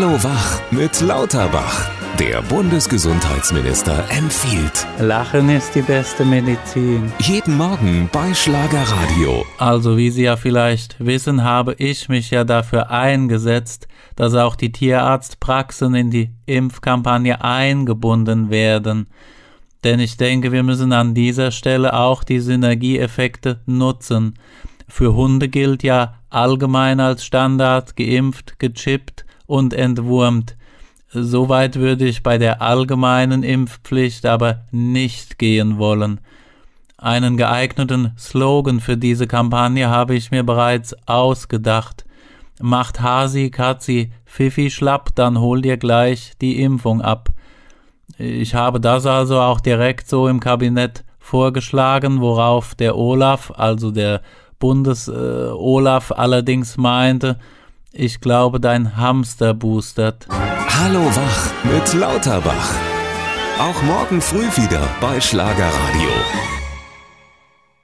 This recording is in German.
Hallo Wach mit Lauterbach. Der Bundesgesundheitsminister empfiehlt. Lachen ist die beste Medizin. Jeden Morgen bei Schlagerradio. Also, wie Sie ja vielleicht wissen, habe ich mich ja dafür eingesetzt, dass auch die Tierarztpraxen in die Impfkampagne eingebunden werden. Denn ich denke, wir müssen an dieser Stelle auch die Synergieeffekte nutzen. Für Hunde gilt ja allgemein als Standard geimpft, gechippt und entwurmt. Soweit würde ich bei der allgemeinen Impfpflicht aber nicht gehen wollen. Einen geeigneten Slogan für diese Kampagne habe ich mir bereits ausgedacht. Macht Hasi, Katzi, Fifi schlapp, dann hol dir gleich die Impfung ab. Ich habe das also auch direkt so im Kabinett vorgeschlagen, worauf der Olaf, also der Bundes-Olaf, äh, allerdings meinte, ich glaube, dein Hamster boostert. Hallo Wach mit Lauterbach. Auch morgen früh wieder bei Schlagerradio.